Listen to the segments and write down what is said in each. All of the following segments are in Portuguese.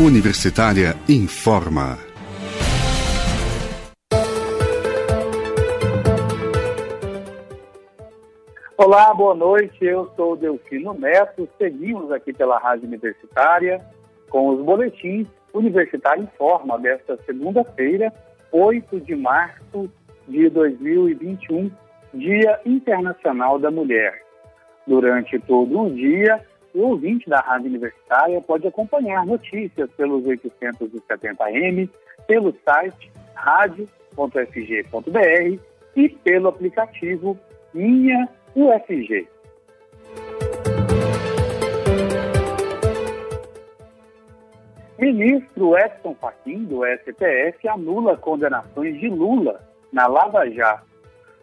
Universitária informa. Olá, boa noite. Eu sou Delfino Neto. Seguimos aqui pela Rádio Universitária com os boletins Universitário Informa desta segunda-feira, 8 de março de 2021, Dia Internacional da Mulher. Durante todo o dia, o ouvinte da Rádio Universitária pode acompanhar notícias pelos 870M, pelo site radio.fg.br e pelo aplicativo Minha UFG. Ministro Edson Fachin, do STF, anula condenações de Lula na Lava Jato.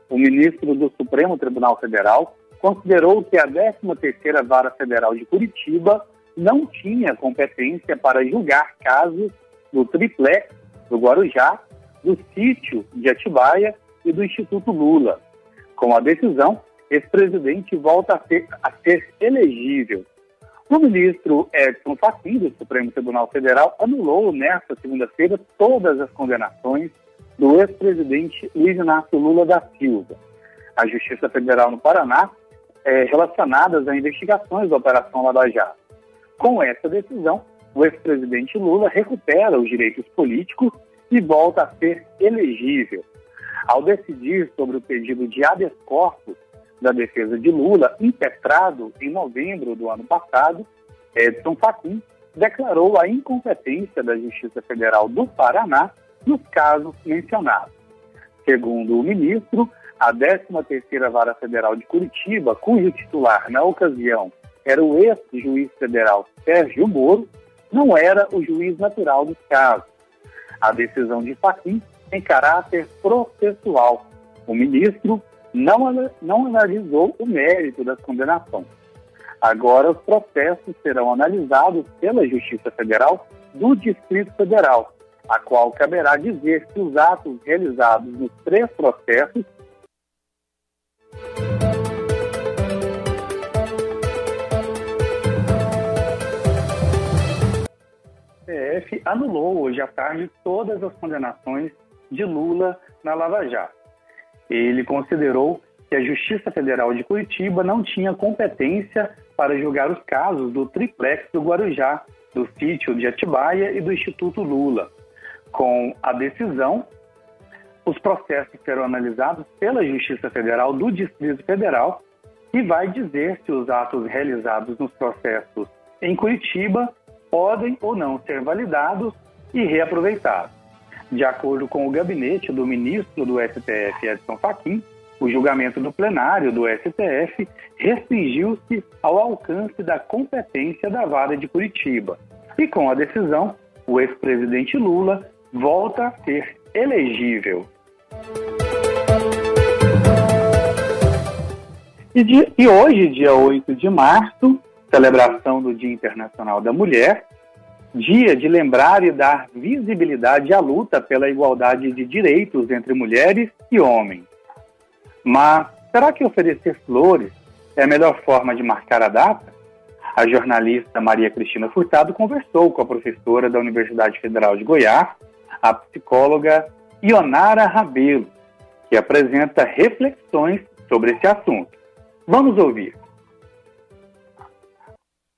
O ministro do Supremo Tribunal Federal considerou que a 13ª Vara Federal de Curitiba não tinha competência para julgar casos do triplex do Guarujá, do sítio de Atibaia e do Instituto Lula. Com a decisão, esse presidente volta a ser, a ser elegível. O ministro Edson Fachin, do Supremo Tribunal Federal, anulou nesta segunda-feira todas as condenações do ex-presidente Luiz Inácio Lula da Silva. A Justiça Federal no Paraná é, relacionadas a investigações da Operação Lava Jato. Com essa decisão, o ex-presidente Lula recupera os direitos políticos e volta a ser elegível. Ao decidir sobre o pedido de habeas corpus da defesa de Lula, impetrado em novembro do ano passado, Edson Fachin declarou a incompetência da Justiça Federal do Paraná nos casos mencionados. Segundo o ministro, a 13ª Vara Federal de Curitiba, cujo titular, na ocasião, era o ex-juiz federal Sérgio Moro, não era o juiz natural dos casos. A decisão de Fachin tem caráter processual. O ministro não, não analisou o mérito das condenações. Agora, os processos serão analisados pela Justiça Federal do Distrito Federal, a qual caberá dizer se os atos realizados nos três processos STF anulou hoje à tarde todas as condenações de Lula na Lava Jato. Ele considerou que a Justiça Federal de Curitiba não tinha competência para julgar os casos do triplex do Guarujá, do sítio de Atibaia e do Instituto Lula. Com a decisão, os processos serão analisados pela Justiça Federal do Distrito Federal e vai dizer se os atos realizados nos processos em Curitiba podem ou não ser validados e reaproveitados. De acordo com o gabinete do ministro do STF, Edson Fachin, o julgamento do plenário do STF restringiu-se ao alcance da competência da vara de Curitiba. E com a decisão, o ex-presidente Lula volta a ser elegível. E, de, e hoje, dia 8 de março, celebração do Dia Internacional da Mulher, dia de lembrar e dar visibilidade à luta pela igualdade de direitos entre mulheres e homens. Mas será que oferecer flores é a melhor forma de marcar a data? A jornalista Maria Cristina Furtado conversou com a professora da Universidade Federal de Goiás, a psicóloga Ionara Rabelo, que apresenta reflexões sobre esse assunto. Vamos ouvir.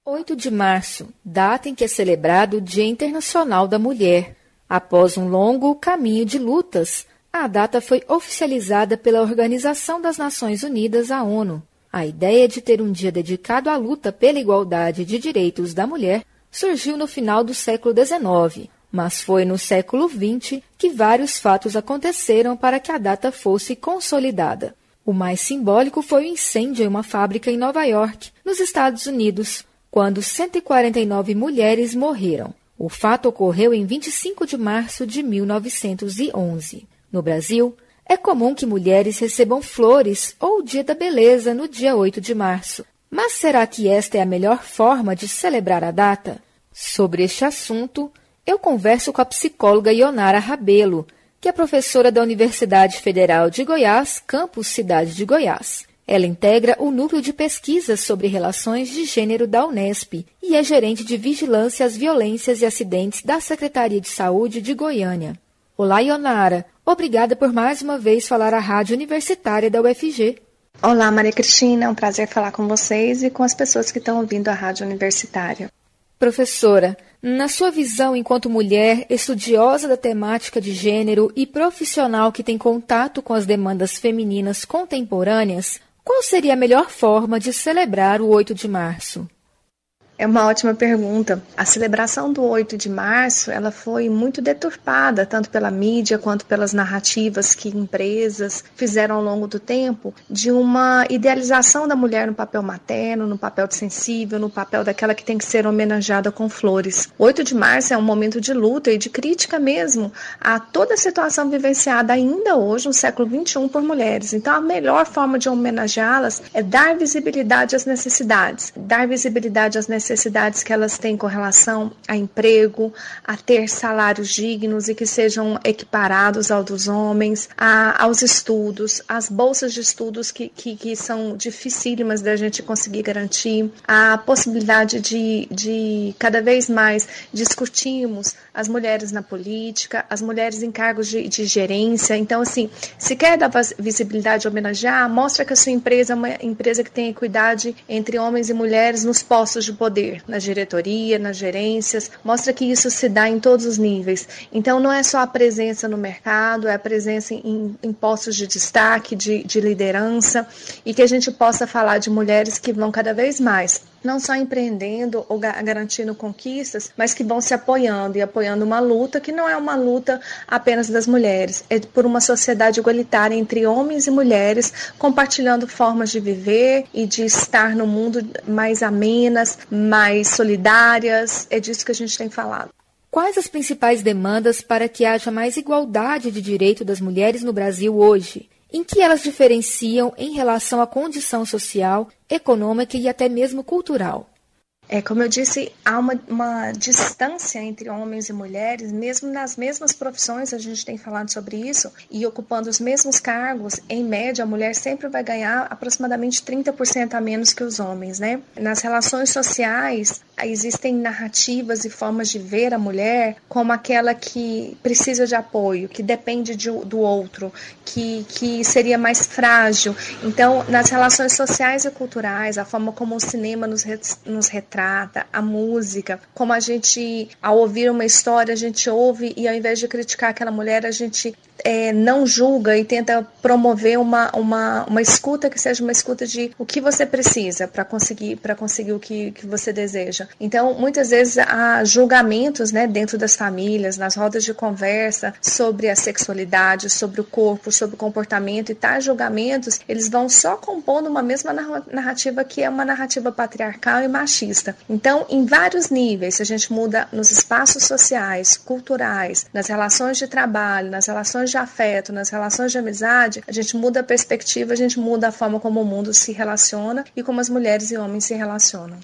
8 de março, data em que é celebrado o Dia Internacional da Mulher. Após um longo caminho de lutas, a data foi oficializada pela Organização das Nações Unidas, a ONU. A ideia de ter um dia dedicado à luta pela igualdade de direitos da mulher surgiu no final do século XIX, mas foi no século XX que vários fatos aconteceram para que a data fosse consolidada. O mais simbólico foi o incêndio em uma fábrica em Nova York, nos Estados Unidos, quando 149 mulheres morreram. O fato ocorreu em 25 de março de 1911. No Brasil, é comum que mulheres recebam flores ou o Dia da Beleza no dia 8 de março. Mas será que esta é a melhor forma de celebrar a data? Sobre este assunto, eu converso com a psicóloga Ionara Rabelo, que é professora da Universidade Federal de Goiás, campus Cidade de Goiás. Ela integra o núcleo de pesquisas sobre relações de gênero da Unesp e é gerente de vigilância às violências e acidentes da Secretaria de Saúde de Goiânia. Olá, Ionara. Obrigada por mais uma vez falar à Rádio Universitária da UFG. Olá, Maria Cristina. É um prazer falar com vocês e com as pessoas que estão ouvindo a Rádio Universitária. Professora, na sua visão enquanto mulher, estudiosa da temática de gênero e profissional que tem contato com as demandas femininas contemporâneas, qual seria a melhor forma de celebrar o 8 de março? É uma ótima pergunta. A celebração do 8 de março, ela foi muito deturpada, tanto pela mídia quanto pelas narrativas que empresas fizeram ao longo do tempo, de uma idealização da mulher no papel materno, no papel de sensível, no papel daquela que tem que ser homenageada com flores. O 8 de março é um momento de luta e de crítica mesmo a toda a situação vivenciada ainda hoje, no século XXI, por mulheres. Então, a melhor forma de homenageá-las é dar visibilidade às necessidades, dar visibilidade às necessidades necessidades que elas têm com relação a emprego, a ter salários dignos e que sejam equiparados ao dos homens, a, aos estudos, as bolsas de estudos que, que, que são dificílimas da gente conseguir garantir, a possibilidade de, de cada vez mais discutirmos as mulheres na política, as mulheres em cargos de, de gerência. Então, assim, se quer dar visibilidade homenagear, mostra que a sua empresa é uma empresa que tem equidade entre homens e mulheres nos postos de poder poder, na diretoria, nas gerências, mostra que isso se dá em todos os níveis. Então, não é só a presença no mercado, é a presença em, em postos de destaque, de, de liderança, e que a gente possa falar de mulheres que vão cada vez mais não só empreendendo ou garantindo conquistas, mas que vão se apoiando e apoiando uma luta que não é uma luta apenas das mulheres, é por uma sociedade igualitária entre homens e mulheres, compartilhando formas de viver e de estar no mundo mais amenas, mais solidárias. É disso que a gente tem falado. Quais as principais demandas para que haja mais igualdade de direito das mulheres no Brasil hoje? Em que elas diferenciam em relação à condição social, econômica e até mesmo cultural. É, como eu disse, há uma, uma, distância entre homens e mulheres, mesmo nas mesmas profissões, a gente tem falado sobre isso, e ocupando os mesmos cargos, em média, a mulher sempre vai ganhar aproximadamente 30% a menos que os homens, né? Nas relações sociais, existem narrativas e formas de ver a mulher como aquela que precisa de apoio, que depende de, do outro, que, que seria mais frágil. Então, nas relações sociais e culturais, a forma como o cinema nos, nos retrata, a música, como a gente, ao ouvir uma história, a gente ouve e ao invés de criticar aquela mulher, a gente é, não julga e tenta promover uma, uma, uma escuta que seja uma escuta de o que você precisa para conseguir para conseguir o que, que você deseja. Então, muitas vezes há julgamentos né, dentro das famílias, nas rodas de conversa sobre a sexualidade, sobre o corpo, sobre o comportamento, e tais julgamentos eles vão só compondo uma mesma narrativa que é uma narrativa patriarcal e machista. Então, em vários níveis, se a gente muda nos espaços sociais, culturais, nas relações de trabalho, nas relações relações de afeto, nas relações de amizade, a gente muda a perspectiva, a gente muda a forma como o mundo se relaciona e como as mulheres e homens se relacionam.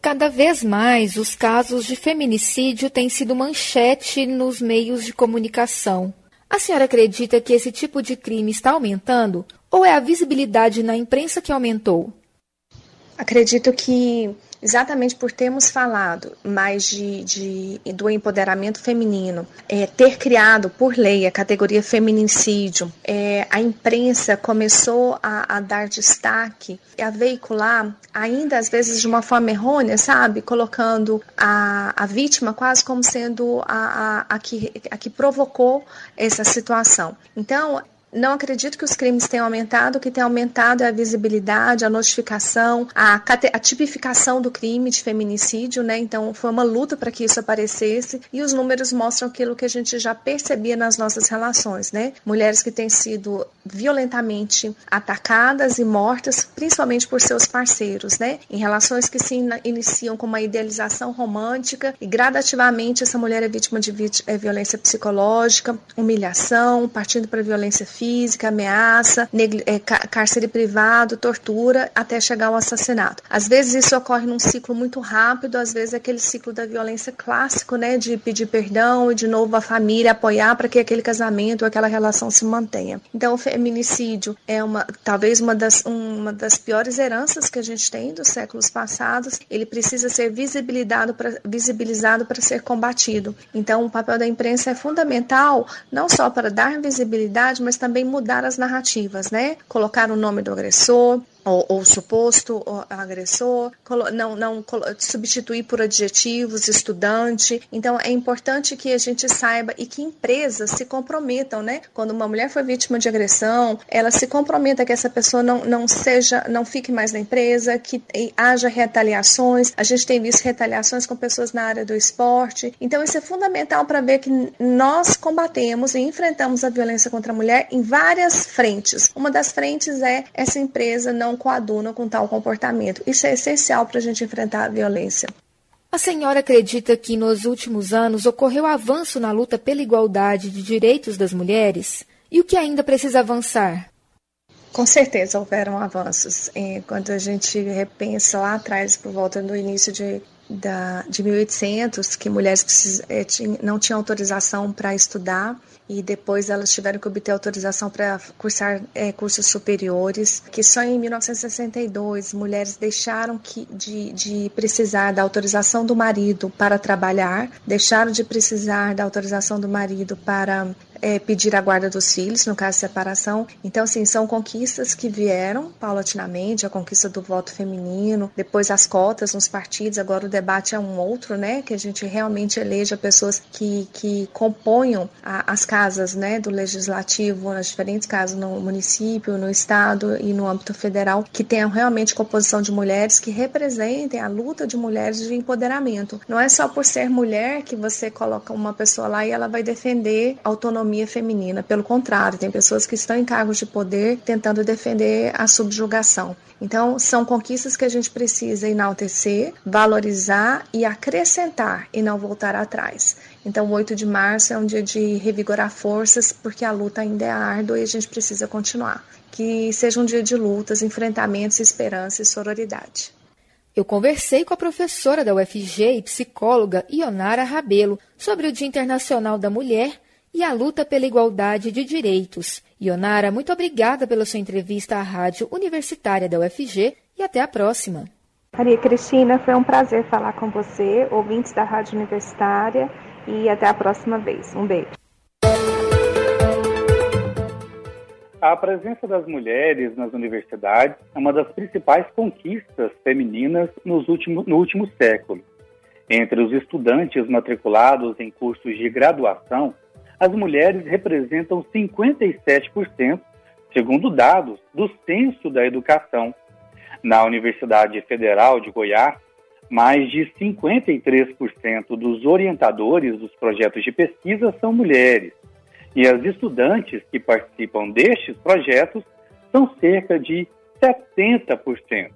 Cada vez mais, os casos de feminicídio têm sido manchete nos meios de comunicação. A senhora acredita que esse tipo de crime está aumentando? Ou é a visibilidade na imprensa que aumentou? Acredito que exatamente por termos falado mais de, de do empoderamento feminino, é, ter criado por lei a categoria feminicídio, é, a imprensa começou a, a, dar destaque, a veicular, ainda às vezes de uma forma errônea, sabe? Colocando a, a vítima quase como sendo a, a, a, que, a que provocou essa situação. Então, não acredito que os crimes tenham aumentado, o que tem aumentado é a visibilidade, a notificação, a, a tipificação do crime de feminicídio, né? Então foi uma luta para que isso aparecesse e os números mostram aquilo que a gente já percebia nas nossas relações, né? Mulheres que têm sido violentamente atacadas e mortas, principalmente por seus parceiros, né? Em relações que se iniciam com uma idealização romântica e gradativamente essa mulher é vítima de é violência psicológica, humilhação, partindo para violência física física, ameaça, é, cárcere privado, tortura, até chegar ao assassinato. Às vezes isso ocorre num ciclo muito rápido, às vezes é aquele ciclo da violência clássico, né, de pedir perdão e de novo a família apoiar para que aquele casamento, aquela relação se mantenha. Então, o feminicídio é uma, talvez uma das, uma das piores heranças que a gente tem dos séculos passados. Ele precisa ser visibilizado para visibilizado para ser combatido. Então, o papel da imprensa é fundamental, não só para dar visibilidade, mas também mudar as narrativas, né? Colocar o nome do agressor, ou, ou suposto agressor, não, não substituir por adjetivos, estudante. Então, é importante que a gente saiba e que empresas se comprometam, né? Quando uma mulher foi vítima de agressão, ela se comprometa que essa pessoa não, não seja, não fique mais na empresa, que haja retaliações. A gente tem visto retaliações com pessoas na área do esporte. Então, isso é fundamental para ver que nós combatemos e enfrentamos a violência contra a mulher em várias frentes. Uma das frentes é essa empresa não coadunam com tal comportamento. Isso é essencial para a gente enfrentar a violência. A senhora acredita que nos últimos anos ocorreu avanço na luta pela igualdade de direitos das mulheres? E o que ainda precisa avançar? Com certeza houveram avanços. Quando a gente repensa lá atrás, por volta do início de, da, de 1800, que mulheres precis, eh, não tinham autorização para estudar, e depois elas tiveram que obter autorização para cursar é, cursos superiores, que só em 1962 mulheres deixaram que, de, de precisar da autorização do marido para trabalhar, deixaram de precisar da autorização do marido para é, pedir a guarda dos filhos, no caso de separação. Então, assim, são conquistas que vieram paulatinamente, a conquista do voto feminino, depois as cotas nos partidos, agora o debate é um outro, né, que a gente realmente eleja pessoas que, que componham a, as casas, né, do legislativo, nas diferentes casas no município, no estado e no âmbito federal, que tenham realmente composição de mulheres que representem a luta de mulheres de empoderamento. Não é só por ser mulher que você coloca uma pessoa lá e ela vai defender autonomia autonomia feminina. Pelo contrário, tem pessoas que estão em cargos de poder tentando defender a subjugação. Então, são conquistas que a gente precisa enaltecer, valorizar e acrescentar e não voltar atrás. Então, o 8 de março é um dia de revigorar forças, porque a luta ainda é árdua e a gente precisa continuar. Que seja um dia de lutas, enfrentamentos, esperança e sororidade. Eu conversei com a professora da UFG e psicóloga Ionara Rabelo sobre o Dia Internacional da Mulher e a luta pela igualdade de direitos. Ionara, muito obrigada pela sua entrevista à Rádio Universitária da UFG e até a próxima. Maria Cristina, foi um prazer falar com você, ouvintes da Rádio Universitária, e até a próxima vez. Um beijo. A presença das mulheres nas universidades é uma das principais conquistas femininas nos últimos, no último século. Entre os estudantes matriculados em cursos de graduação, as mulheres representam 57%, segundo dados do Censo da Educação. Na Universidade Federal de Goiás, mais de 53% dos orientadores dos projetos de pesquisa são mulheres, e as estudantes que participam destes projetos são cerca de 70%.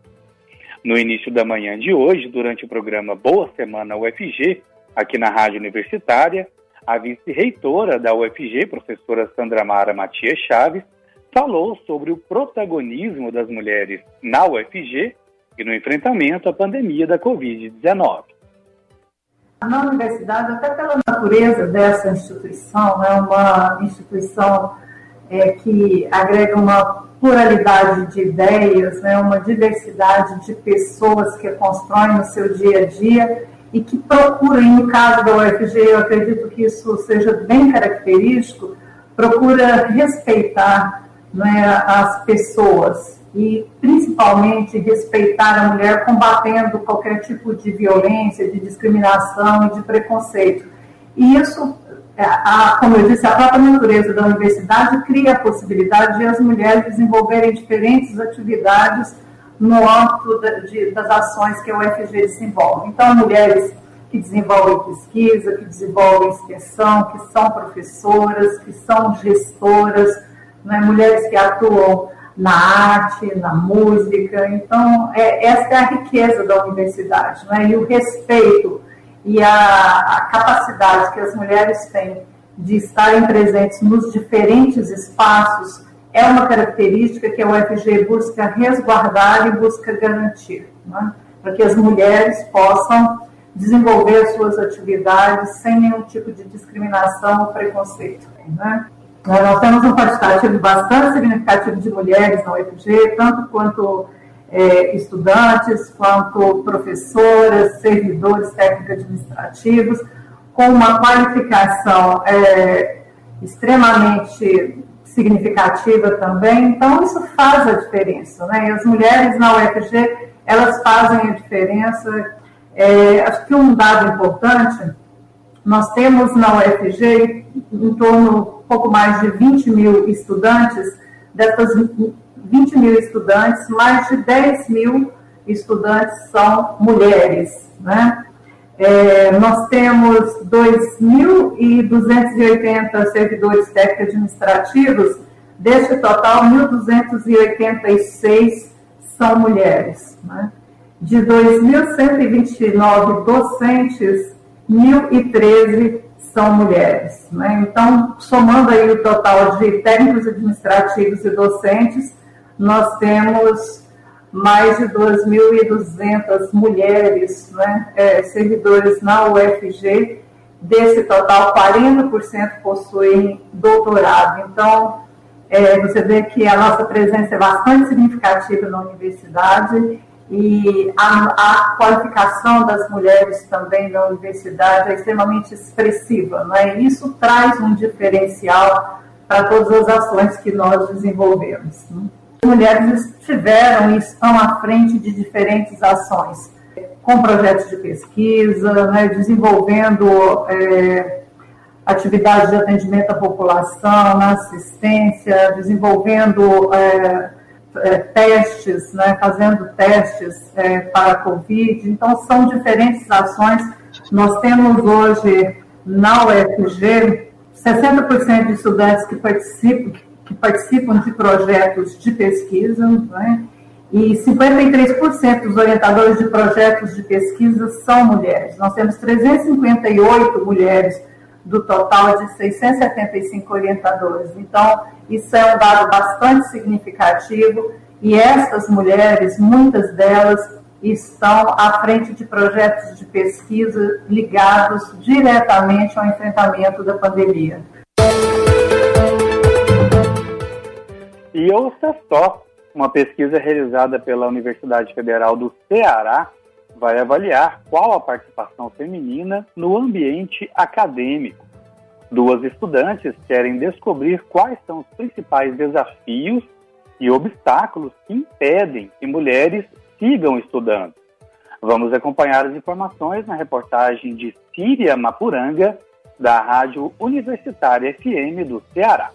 No início da manhã de hoje, durante o programa Boa Semana UFG, aqui na Rádio Universitária, a vice-reitora da UFG, professora Sandra Mara Matias Chaves, falou sobre o protagonismo das mulheres na UFG e no enfrentamento à pandemia da Covid-19. Na universidade, até pela natureza dessa instituição, é uma instituição é, que agrega uma pluralidade de ideias, né, uma diversidade de pessoas que constroem no seu dia a dia e que procura, no caso da UFG, eu acredito que isso seja bem característico, procura respeitar né, as pessoas e principalmente respeitar a mulher combatendo qualquer tipo de violência, de discriminação e de preconceito. E isso, é, a, como eu disse, a própria natureza da universidade cria a possibilidade de as mulheres desenvolverem diferentes atividades no âmbito de, das ações que a UFG desenvolve. Então, mulheres que desenvolvem pesquisa, que desenvolvem extensão, que são professoras, que são gestoras, né, mulheres que atuam na arte, na música. Então, é, essa é a riqueza da universidade, né, e o respeito e a, a capacidade que as mulheres têm de estarem presentes nos diferentes espaços, é uma característica que a UFG busca resguardar e busca garantir, né? para que as mulheres possam desenvolver as suas atividades sem nenhum tipo de discriminação ou preconceito. Né? Nós temos um quantitativo bastante significativo de mulheres na UFG, tanto quanto é, estudantes, quanto professoras, servidores técnico-administrativos, com uma qualificação é, extremamente significativa também. Então, isso faz a diferença. Né? E as mulheres na UFG, elas fazem a diferença. É, acho que um dado importante, nós temos na UFG em torno pouco mais de 20 mil estudantes, dessas 20 mil estudantes, mais de 10 mil estudantes são mulheres. Né? É, nós temos 2.280 servidores técnicos administrativos, deste total, 1.286 são mulheres. Né? De 2.129 docentes, 1.013 são mulheres. Né? Então, somando aí o total de técnicos administrativos e docentes, nós temos mais de 2.200 mulheres né, é, servidores na UFG. Desse total, 40% possuem doutorado. Então, é, você vê que a nossa presença é bastante significativa na universidade e a, a, qualificação das mulheres também na universidade é extremamente expressiva, né? Isso traz um diferencial para todas as ações que nós desenvolvemos. Né? Mulheres estiveram e estão à frente de diferentes ações, com projetos de pesquisa, né? desenvolvendo é, atividades de atendimento à população, na assistência, desenvolvendo é, é, testes, né, fazendo testes é, para a Covid. Então, são diferentes ações. Nós temos hoje na UFG 60% de estudantes que participam, que participam de projetos de pesquisa, né, e 53% dos orientadores de projetos de pesquisa são mulheres. Nós temos 358 mulheres do total de 675 orientadores. Então, isso é um dado bastante significativo e essas mulheres, muitas delas, estão à frente de projetos de pesquisa ligados diretamente ao enfrentamento da pandemia. E ouça só, uma pesquisa realizada pela Universidade Federal do Ceará vai avaliar qual a participação feminina no ambiente acadêmico. Duas estudantes querem descobrir quais são os principais desafios e obstáculos que impedem que mulheres sigam estudando. Vamos acompanhar as informações na reportagem de Síria Mapuranga, da Rádio Universitária FM do Ceará.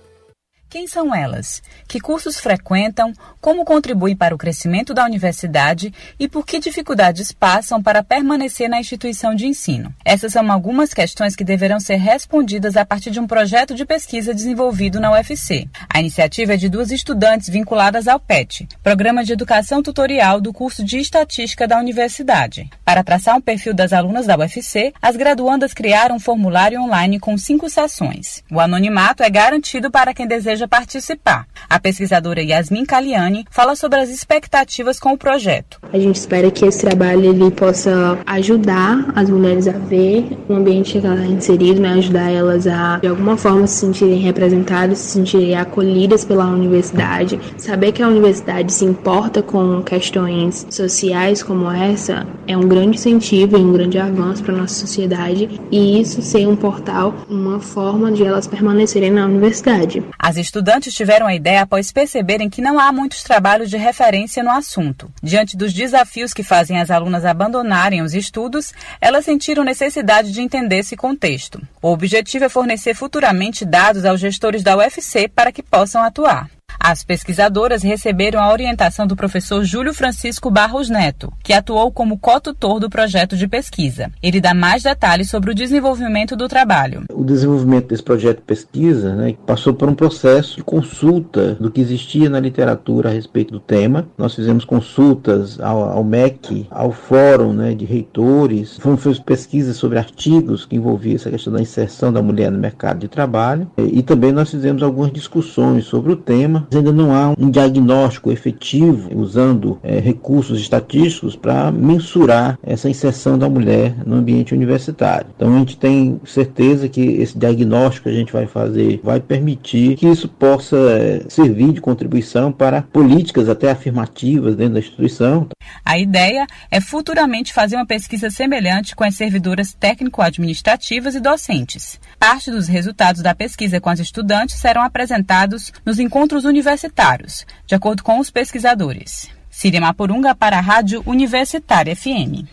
Quem são elas? Que cursos frequentam? Como contribuem para o crescimento da universidade? E por que dificuldades passam para permanecer na instituição de ensino? Essas são algumas questões que deverão ser respondidas a partir de um projeto de pesquisa desenvolvido na UFC. A iniciativa é de duas estudantes vinculadas ao PET, Programa de Educação Tutorial do curso de Estatística da universidade. Para traçar um perfil das alunas da UFC, as graduandas criaram um formulário online com cinco sessões. O anonimato é garantido para quem deseja deseja participar. A pesquisadora Yasmin Caliani fala sobre as expectativas com o projeto. A gente espera que esse trabalho ele possa ajudar as mulheres a ver o ambiente que ela está inserido, né? ajudar elas a, de alguma forma, se sentirem representadas, se sentirem acolhidas pela universidade. Saber que a universidade se importa com questões sociais como essa é um grande incentivo e um grande avanço para a nossa sociedade e isso ser um portal, uma forma de elas permanecerem na universidade. As estudantes tiveram a ideia após perceberem que não há muitos trabalhos de referência no assunto. Diante dos desafios que fazem as alunas abandonarem os estudos, elas sentiram necessidade de entender esse contexto. O objetivo é fornecer futuramente dados aos gestores da UFC para que possam atuar. As pesquisadoras receberam a orientação do professor Júlio Francisco Barros Neto, que atuou como co-tutor do projeto de pesquisa. Ele dá mais detalhes sobre o desenvolvimento do trabalho. O desenvolvimento desse projeto de pesquisa né, passou por um processo de consulta do que existia na literatura a respeito do tema. Nós fizemos consultas ao, ao MEC, ao Fórum né, de Reitores, fomos pesquisas sobre artigos que envolviam essa questão da inserção da mulher no mercado de trabalho e também nós fizemos algumas discussões sobre o tema ainda não há um diagnóstico efetivo usando é, recursos estatísticos para mensurar essa inserção da mulher no ambiente universitário. Então a gente tem certeza que esse diagnóstico que a gente vai fazer vai permitir que isso possa é, servir de contribuição para políticas até afirmativas dentro da instituição. A ideia é futuramente fazer uma pesquisa semelhante com as servidoras técnico-administrativas e docentes. Parte dos resultados da pesquisa com as estudantes serão apresentados nos encontros universitários de acordo com os pesquisadores. Síria Mapurunga para a Rádio Universitária FM.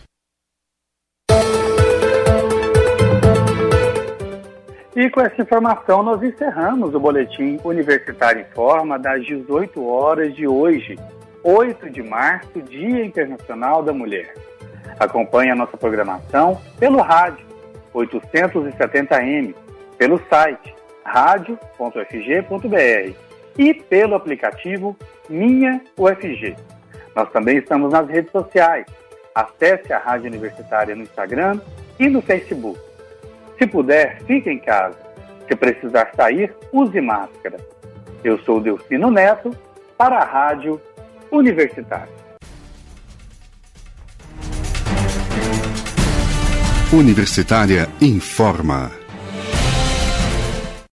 E com essa informação nós encerramos o boletim Universitário em Forma das 18 horas de hoje, 8 de março, Dia Internacional da Mulher. Acompanhe a nossa programação pelo rádio 870m, pelo site radio.fg.br e pelo aplicativo Minha UFG. Nós também estamos nas redes sociais. Acesse a Rádio Universitária no Instagram e no Facebook. Se puder, fique em casa. Se precisar sair, use máscara. Eu sou Delfino Neto para a Rádio Universitária. Universitária informa.